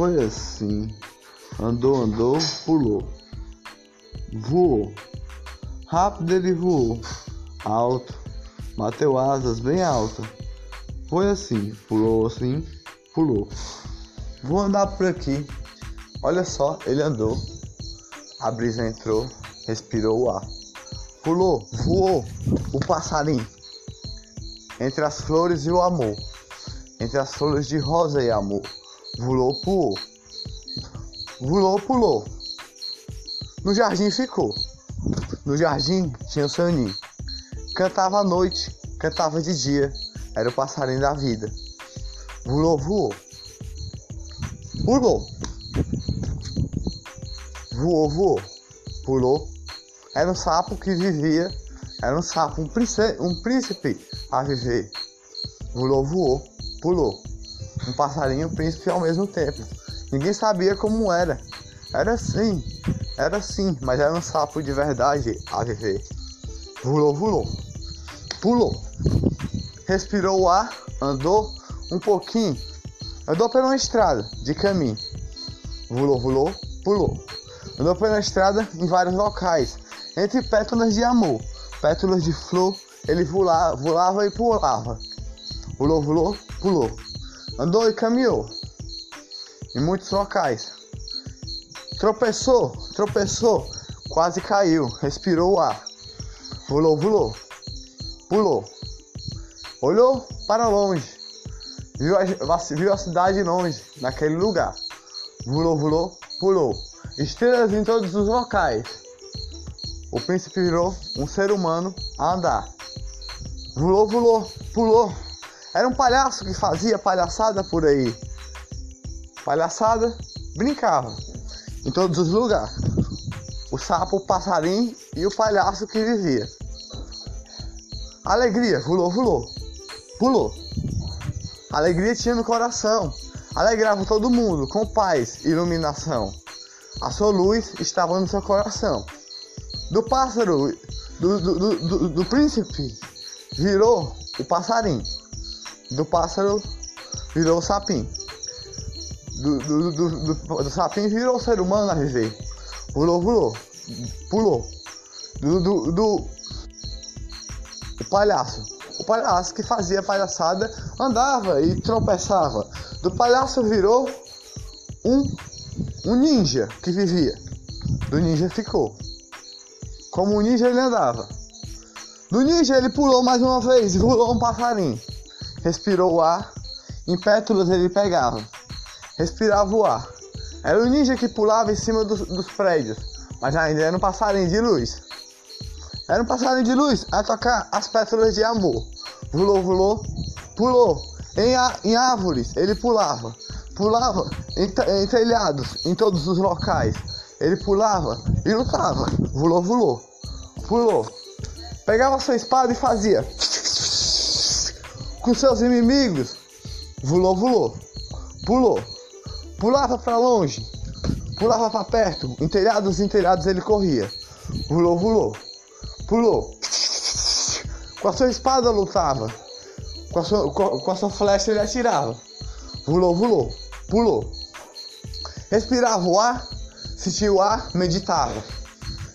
Foi assim. Andou, andou, pulou. Voou. Rápido ele voou. Alto. Bateu asas bem alto. Foi assim. Pulou assim. Pulou. Vou andar por aqui. Olha só, ele andou. A brisa entrou. Respirou o ar. Pulou, voou o passarinho. Entre as flores e o amor. Entre as flores de rosa e amor. Voou, pulou. Voou, pulou. No jardim ficou. No jardim tinha o seu ninho. Cantava à noite, cantava de dia. Era o passarinho da vida. Voou, voou. Pulou. Voou, voou. Pulou. Era um sapo que vivia. Era um sapo, um príncipe, um príncipe a viver. Voou, voou. Pulou. Um passarinho e um príncipe ao mesmo tempo. Ninguém sabia como era. Era assim, era assim, mas era um sapo de verdade a viver. Voou, voou. Pulou. Respirou o ar, andou um pouquinho. Andou pela estrada de caminho. Voou, voou, pulou. Andou pela estrada em vários locais, entre pétalas de amor, pétalas de flor, ele voava, voava e pulava. Pulou, pulou, pulou. Andou e caminhou em muitos locais. Tropeçou, tropeçou, quase caiu, respirou o ar. Pulou, pulou, pulou. Olhou para longe, viu a, viu a cidade longe, naquele lugar. Pulou, pulou, pulou. Estrelas em todos os locais. O príncipe virou um ser humano a andar. Pulou, pulou, pulou. Era um palhaço que fazia palhaçada por aí. Palhaçada, brincava em todos os lugares. O sapo, o passarinho e o palhaço que vivia. Alegria, pulou, pulou, pulou. Alegria tinha no coração. Alegrava todo mundo com paz e iluminação. A sua luz estava no seu coração. Do pássaro, do, do, do, do, príncipe, virou o passarinho. Do pássaro, virou o sapinho. Do, do, do, do, do virou o ser humano a viver. Pulou, pulou, pulou. Do, do, do o palhaço. O palhaço que fazia palhaçada andava e tropeçava. Do palhaço virou um um ninja que vivia. Do ninja ficou. Como o ninja ele andava. Do ninja ele pulou mais uma vez, pulou um passarinho. Respirou o ar, em pétalas ele pegava. Respirava o ar. Era o ninja que pulava em cima dos, dos prédios, mas ainda era um passarinho de luz. Era um passarinho de luz a tocar as pétalas de amor. Pulou, pulou, pulou. Em, em árvores ele pulava pulava em, em telhados, em todos os locais. Ele pulava e lutava. Pulou, pulou, pulou. Pegava sua espada e fazia com seus inimigos. Pulou, pulou, pulou. Pulava para longe, pulava para perto. Em telhados, em telhados ele corria. Pulou, pulou, pulou. Com a sua espada lutava. Com a sua, com, a sua flecha ele atirava. Pulou, pulou pulou. Respirava o ar, sentia o ar, meditava.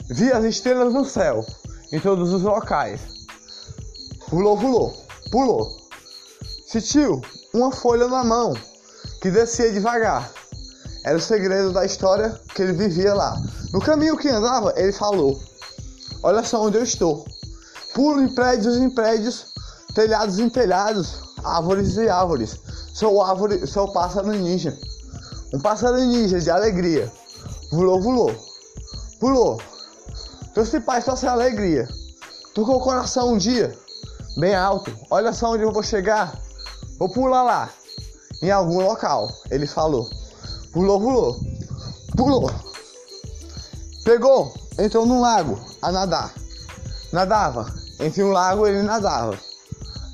Via as estrelas no céu, em todos os locais. Pulou, pulou, pulou. Sentiu uma folha na mão, que descia devagar. Era o segredo da história que ele vivia lá. No caminho que andava, ele falou: Olha só onde eu estou. Pulo em prédios em prédios, telhados em telhados, árvores e árvores. Sou árvore, sou pássaro ninja. Um pássaro ninja de alegria. Pulou, pulou. Pulou. Trouxe paz, trouxe alegria. Tocou o coração um dia, bem alto. Olha só onde eu vou chegar. Vou pular lá, em algum local. Ele falou. Pulou, pulou. Pulou. Pegou, entrou num lago a nadar. Nadava. Entre um lago ele nadava.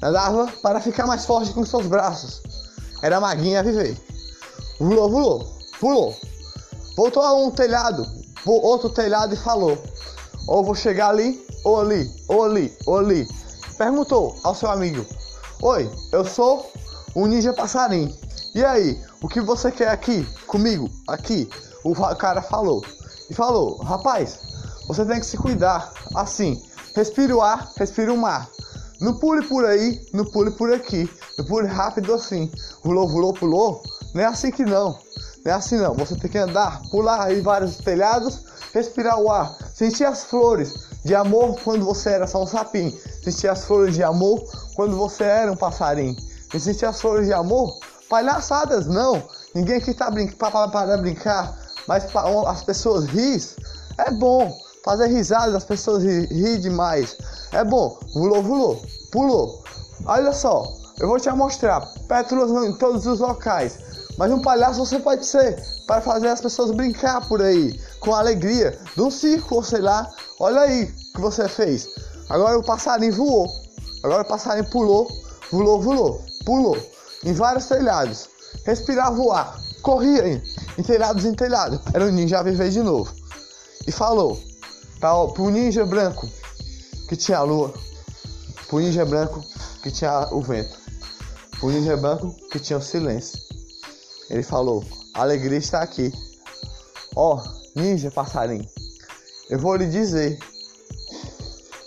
Nadava para ficar mais forte com seus braços. Era maguinha a viver. Pulou, pulou, pulou. Voltou a um telhado, outro telhado e falou: Ou vou chegar ali, ou ali, ou ali, ou ali. Perguntou ao seu amigo: Oi, eu sou o ninja passarinho. E aí, o que você quer aqui? Comigo? Aqui? O cara falou. E falou, rapaz, você tem que se cuidar. Assim, respire o ar, respire o mar. Não pule por aí, não pule por aqui. Não pule rápido assim. Pulou, pulou, pulou. Não é assim que não. Não é assim não. Você tem que andar, pular em vários telhados, respirar o ar, sentir as flores de amor quando você era só um sapinho. Sentir as flores de amor quando você era um passarinho. E as flores de amor, palhaçadas não. Ninguém aqui tá para, para brincar, mas as pessoas rir é bom. Fazer risada, as pessoas rir, rir demais. É bom. Pulou, pulou, pulou. Olha só, eu vou te mostrar pétalas em todos os locais. Mas um palhaço você pode ser para fazer as pessoas brincar por aí com alegria, de um circo sei lá. Olha aí o que você fez. Agora o passarinho voou. Agora o passarinho pulou, pulou, pulou, pulou em vários telhados. Respirar, voar, corria em, em telhados em telhado. Era o ninja viver de novo. E falou para o ninja branco que tinha a lua, pro ninja branco que tinha o vento, pro ninja branco que tinha o silêncio. Ele falou: a alegria está aqui. Ó, oh, ninja passarinho, eu vou lhe dizer.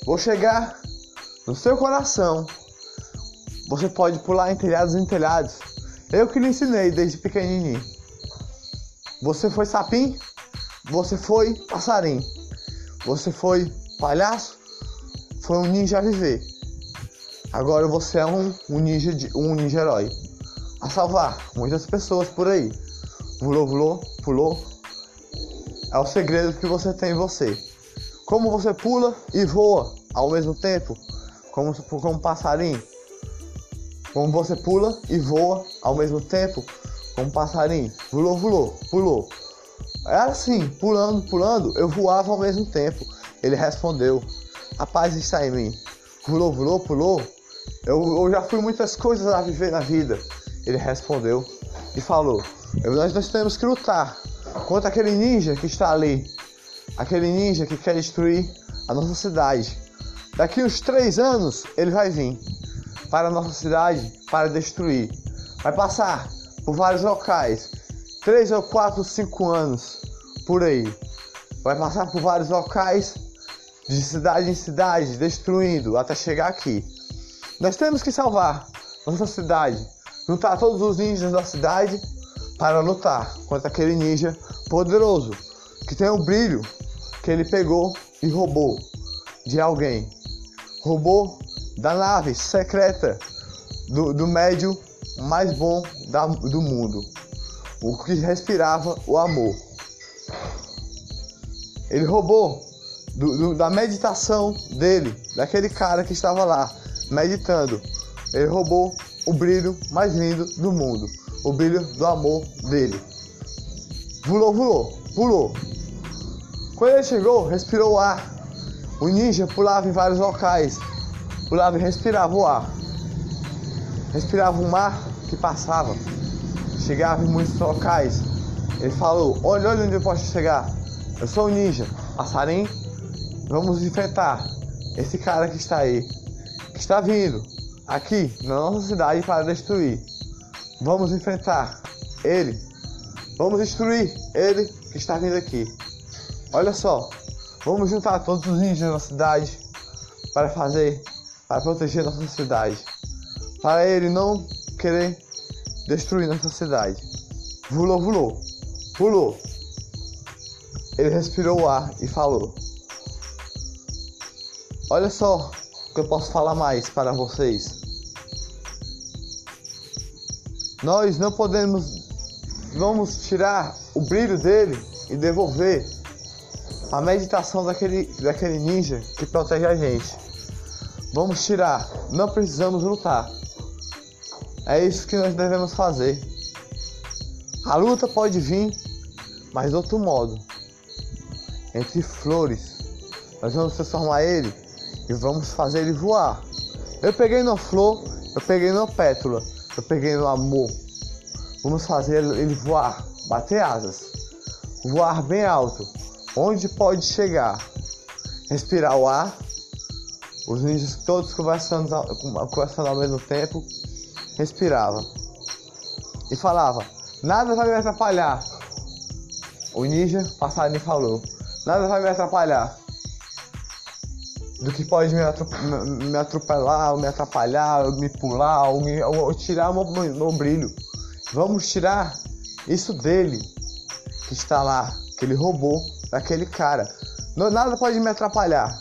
Vou chegar no seu coração. Você pode pular em telhados em telhados. Eu que lhe ensinei desde pequenininho. Você foi sapim, você foi passarinho. Você foi palhaço, foi um ninja a viver. Agora você é um, um ninja de, um ninja herói a salvar muitas pessoas por aí. Pulou, pulou, pulou. É o segredo que você tem em você. Como você pula e voa ao mesmo tempo, como, como um passarinho. Como você pula e voa ao mesmo tempo, como um passarinho. Pulou, pulou, pulou. Era assim, pulando, pulando, eu voava ao mesmo tempo. Ele respondeu: A paz está em mim. Pulou, pulou, pulou. Eu, eu já fui muitas coisas a viver na vida. Ele respondeu e falou: Nós, nós temos que lutar contra aquele ninja que está ali, aquele ninja que quer destruir a nossa cidade. Daqui uns três anos ele vai vir para a nossa cidade para destruir. Vai passar por vários locais, três ou quatro, cinco anos por aí. Vai passar por vários locais de cidade em cidade, destruindo até chegar aqui. Nós temos que salvar nossa cidade juntar todos os ninjas da cidade para lutar contra aquele ninja poderoso que tem o brilho que ele pegou e roubou de alguém. Roubou da nave secreta do, do médio mais bom da, do mundo, o que respirava o amor. Ele roubou do, do, da meditação dele, daquele cara que estava lá meditando. Ele roubou o brilho mais lindo do mundo, o brilho do amor dele. Pulou, pulou, pulou. Quando ele chegou, respirou o ar. O ninja pulava em vários locais, pulava e respirava o ar. Respirava o mar que passava, chegava em muitos locais. Ele falou: Olha, olha onde eu posso chegar. Eu sou o ninja, passarinho. Vamos enfrentar esse cara que está aí, que está vindo aqui na nossa cidade para destruir. Vamos enfrentar ele. Vamos destruir ele que está vindo aqui. Olha só, vamos juntar todos os ninjas da cidade para fazer, para proteger nossa cidade. Para ele não querer destruir nossa cidade. Pulou, pulou, pulou. Ele respirou o ar e falou: Olha só, que eu posso falar mais para vocês. Nós não podemos, vamos tirar o brilho dele e devolver a meditação daquele, daquele ninja que protege a gente. Vamos tirar, não precisamos lutar. É isso que nós devemos fazer. A luta pode vir, mas de outro modo. Entre flores. Nós vamos transformar ele e vamos fazer ele voar. Eu peguei no flor, eu peguei no pétula, eu peguei no amor. Vamos fazer ele voar, bater asas, voar bem alto, onde pode chegar, respirar o ar. Os ninjas todos conversando, conversando ao mesmo tempo, respirava. e falava: Nada vai me atrapalhar. O ninja passarinho falou: Nada vai me atrapalhar. Do que pode me, me atropelar, ou me atrapalhar, ou me pular, ou, me, ou tirar meu, meu brilho. Vamos tirar isso dele que está lá, que ele roubou daquele cara. Não, nada pode me atrapalhar.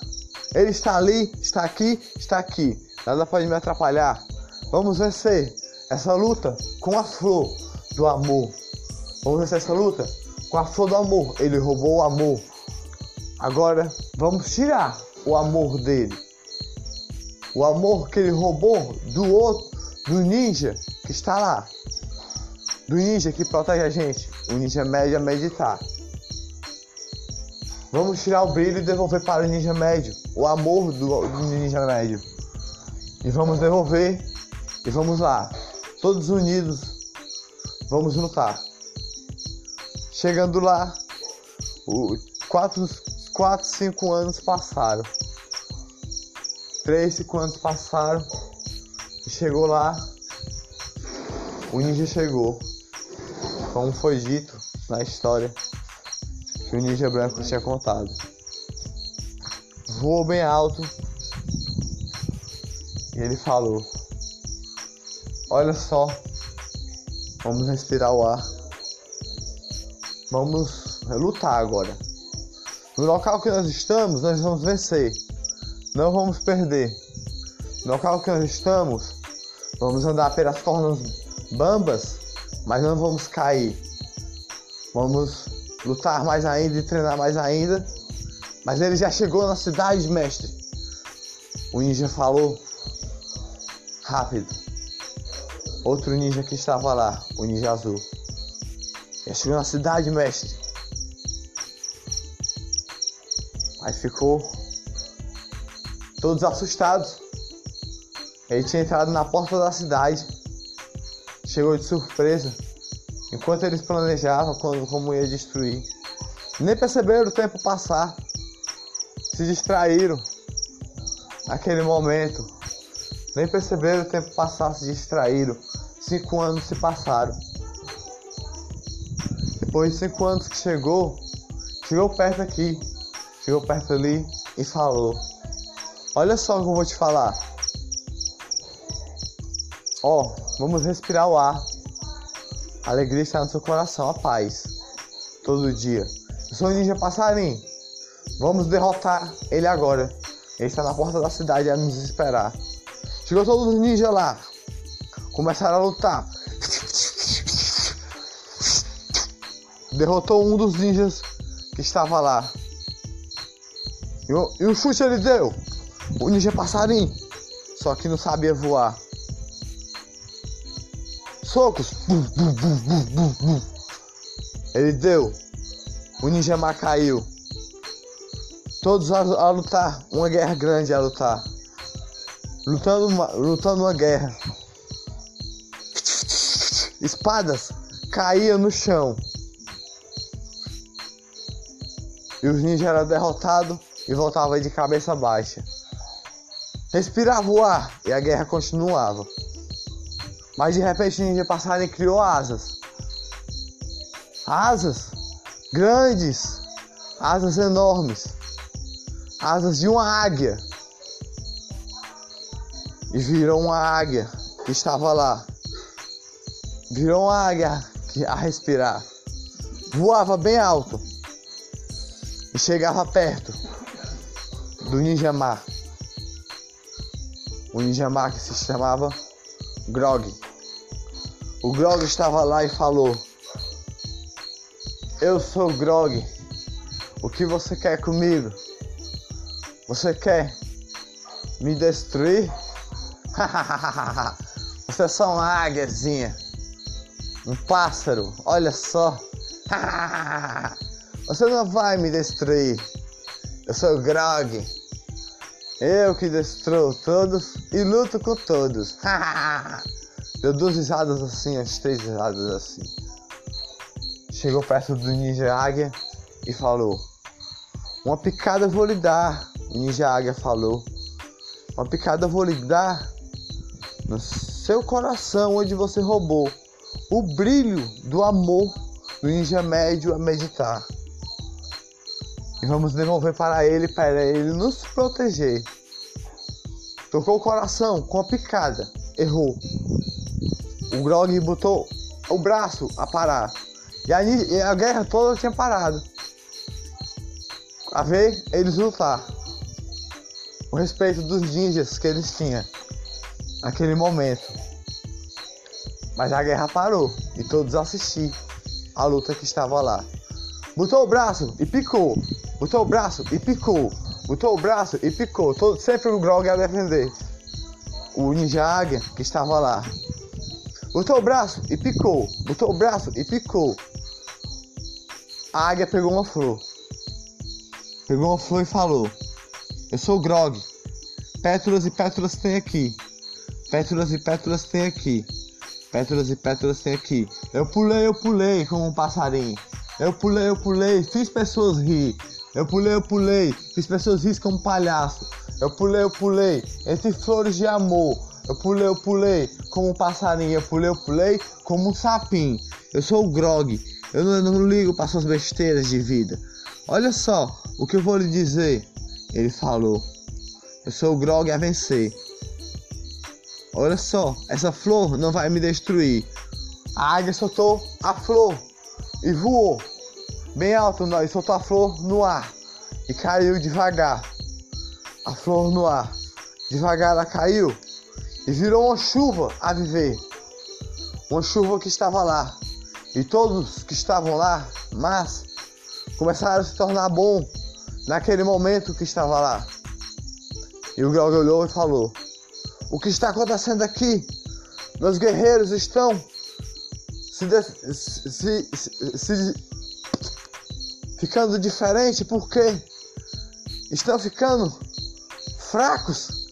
Ele está ali, está aqui, está aqui. Nada pode me atrapalhar. Vamos vencer essa luta com a flor do amor. Vamos vencer essa luta com a flor do amor. Ele roubou o amor. Agora vamos tirar o amor dele. O amor que ele roubou do outro, do ninja que está lá. Do ninja que protege a gente. O ninja médio a meditar. Vamos tirar o brilho e devolver para o ninja médio. O amor do, do ninja médio. E vamos devolver. E vamos lá. Todos unidos. Vamos lutar. Chegando lá. O, quatro, quatro, cinco anos passaram. Três, cinco anos passaram. E chegou lá. O ninja chegou. Como foi dito na história que o ninja branco tinha contado. Voou bem alto e ele falou: Olha só, vamos respirar o ar, vamos lutar agora. No local que nós estamos, nós vamos vencer, não vamos perder. No local que nós estamos, vamos andar pelas cordas bambas, mas não vamos cair. Vamos lutar mais ainda e treinar mais ainda. Mas ele já chegou na cidade, mestre. O ninja falou rápido. Outro ninja que estava lá, o ninja azul. Já chegou na cidade, mestre. Aí ficou todos assustados. Ele tinha entrado na porta da cidade. Chegou de surpresa. Enquanto eles planejavam como ia destruir. Nem perceberam o tempo passar. Se distraíram naquele momento. Nem perceberam o tempo passar, se distraíram. Cinco anos se passaram. Depois de cinco anos que chegou, chegou perto aqui, chegou perto ali e falou: Olha só o que eu vou te falar. Ó, oh, vamos respirar o ar. A alegria está no seu coração, a paz. Todo dia. Eu sou o ninja passarinho. Vamos derrotar ele agora. Ele está na porta da cidade a nos esperar. Chegou todos os ninjas lá. Começaram a lutar. Derrotou um dos ninjas que estava lá. E o, e o chute ele deu. O ninja passarinho. Só que não sabia voar socos. Ele deu. O Ninjamar caiu. Todos a, a, lutar. Uma guerra grande a lutar. Lutando uma, lutando uma guerra. Espadas caíam no chão. E os ninjas eram derrotados e voltavam de cabeça baixa. Respirava o ar e a guerra continuava. Mas de repente o ninja passarinho criou asas. Asas grandes, asas enormes, asas de uma águia. E virou uma águia que estava lá. Virou uma águia a respirar. Voava bem alto e chegava perto do Ninja Mar. O Ninja Mar que se chamava Grog. O Grog estava lá e falou: Eu sou o Grog. O que você quer comigo? Você quer me destruir? você é só uma águiazinha. Um pássaro, olha só. você não vai me destruir. Eu sou o Grog. Eu que destruo todos e luto com todos. Deu duas risadas assim, as três risadas assim. Chegou perto do Ninja Águia e falou: Uma picada vou lhe dar. O Ninja Águia falou: Uma picada vou lhe dar no seu coração onde você roubou o brilho do amor do ninja médio a meditar. E vamos devolver para ele, para ele nos proteger. Tocou o coração com a picada, errou. O Grog botou o braço a parar. E a, e a guerra toda tinha parado. A ver eles lutar. O respeito dos ninjas que eles tinham naquele momento. Mas a guerra parou e todos assistiram a luta que estava lá. Botou o braço e picou. Botou o braço e picou. Botou o braço e picou. Todo, sempre o Grog ia defender. O Ninja Águia que estava lá. Botou o braço e picou. Botou o braço e picou. A águia pegou uma flor. Pegou uma flor e falou: Eu sou o Grog. Pétalas e pétalas tem aqui. Pétalas e pétalas tem aqui. Pétalas e pétalas tem aqui. Eu pulei, eu pulei como um passarinho. Eu pulei, eu pulei, fiz pessoas rir. Eu pulei, eu pulei, fiz pessoas rir como um palhaço. Eu pulei, eu pulei, entre flores de amor. Eu pulei, eu pulei, como um passarinho. Eu pulei, eu pulei, como um sapinho. Eu sou o Grog. Eu não, eu não ligo para suas besteiras de vida. Olha só o que eu vou lhe dizer. Ele falou. Eu sou o Grog a vencer. Olha só, essa flor não vai me destruir. A águia soltou a flor e voou bem alto e soltou a flor no ar e caiu devagar. A flor no ar, devagar ela caiu e virou uma chuva a viver. Uma chuva que estava lá e todos que estavam lá, mas começaram a se tornar bom naquele momento que estava lá. E o Grog olhou e falou: O que está acontecendo aqui? Meus guerreiros estão se, se, se, se ficando diferente porque estão ficando fracos,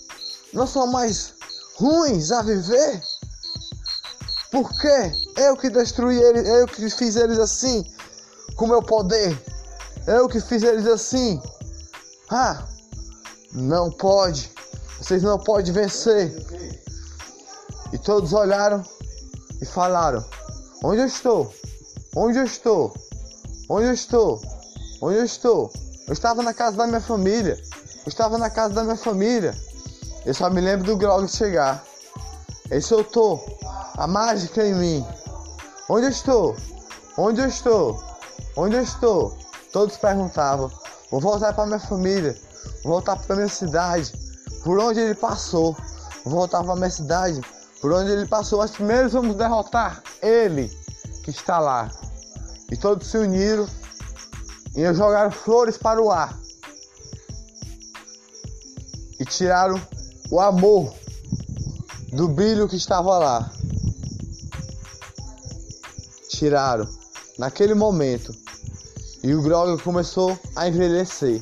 não são mais ruins a viver. Porque eu que destruí eles, eu que fiz eles assim, com meu poder, eu que fiz eles assim. Ah, não pode, vocês não podem vencer. E todos olharam e falaram: Onde eu estou? Onde eu estou? Onde eu estou? Onde eu estou? Eu estava na casa da minha família. Eu estava na casa da minha família. Eu só me lembro do Grog chegar. Ele soltou a mágica em mim. Onde eu estou? Onde eu estou? Onde eu estou? Todos perguntavam. Vou voltar para minha família. Vou voltar para minha cidade. Por onde ele passou? Vou voltar para minha cidade por onde ele passou. Mas primeiro vamos derrotar ele que está lá. E todos se uniram e jogaram flores para o ar. E tiraram o amor do brilho que estava lá. Tiraram naquele momento. E o Grog começou a envelhecer.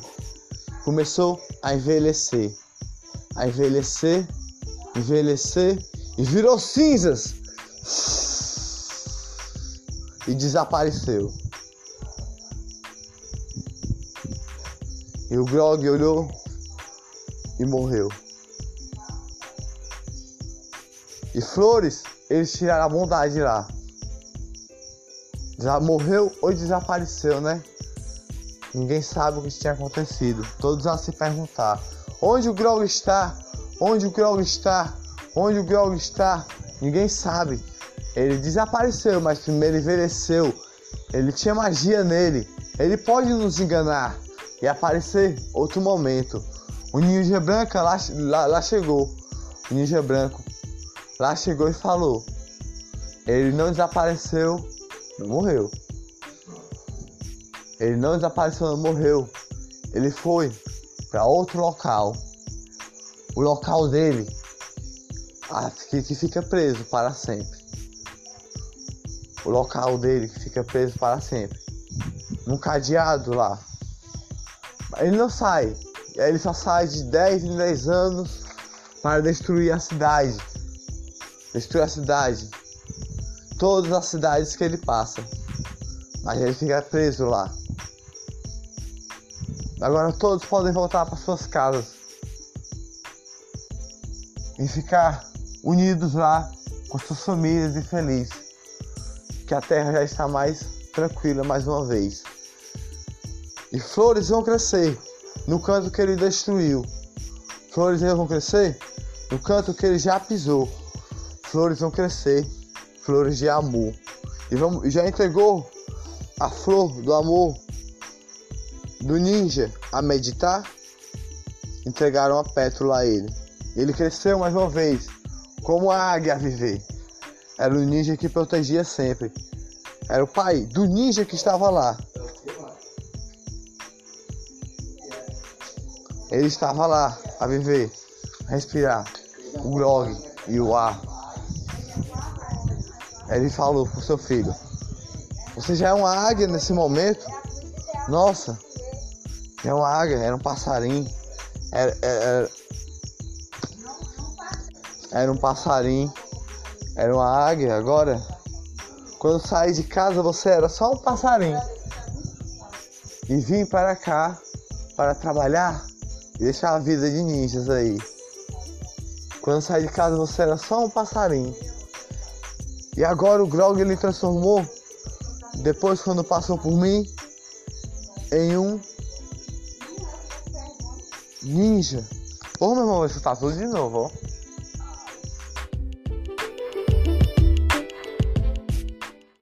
Começou a envelhecer. A envelhecer, envelhecer e virou cinzas e desapareceu. E o Grog olhou e morreu. E Flores, eles tiraram a bondade lá. Já morreu ou desapareceu, né? Ninguém sabe o que tinha acontecido. Todos a se perguntar: onde o Grog está? Onde o Grog está? Onde o Grog está? Ninguém sabe. Ele desapareceu, mas primeiro envelheceu. Ele tinha magia nele. Ele pode nos enganar e aparecer outro momento. O ninja branca lá, lá, lá chegou. O ninja branco lá chegou e falou: Ele não desapareceu, não morreu. Ele não desapareceu, não morreu. Ele foi para outro local. O local dele que, que fica preso para sempre. O local dele que fica preso para sempre. Num cadeado lá. Ele não sai. Ele só sai de 10 em 10 anos para destruir a cidade. Destruir a cidade. Todas as cidades que ele passa. Mas ele fica preso lá. Agora todos podem voltar para suas casas e ficar unidos lá com suas famílias e felizes. que a terra já está mais tranquila mais uma vez. E flores vão crescer no canto que ele destruiu. Flores vão crescer no canto que ele já pisou. Flores vão crescer, flores de amor. E vamos, já entregou a flor do amor do ninja a meditar? Entregaram a pétula a ele. Ele cresceu mais uma vez, como a águia a viver. Era o ninja que protegia sempre. Era o pai do ninja que estava lá. Ele estava lá a viver, a respirar o grog e o ar. Ele falou pro seu filho: Você já é uma águia nesse momento? Nossa, é uma águia, era um passarinho. Era, era, era um passarinho. Era uma águia. Agora, quando saí de casa, você era só um passarinho. E vim para cá para trabalhar deixar a vida de ninjas aí. Quando saí de casa, você era só um passarinho. E agora o Grog ele transformou, depois quando passou por mim, em um ninja. Porra, meu irmão, isso tá tudo de novo, ó.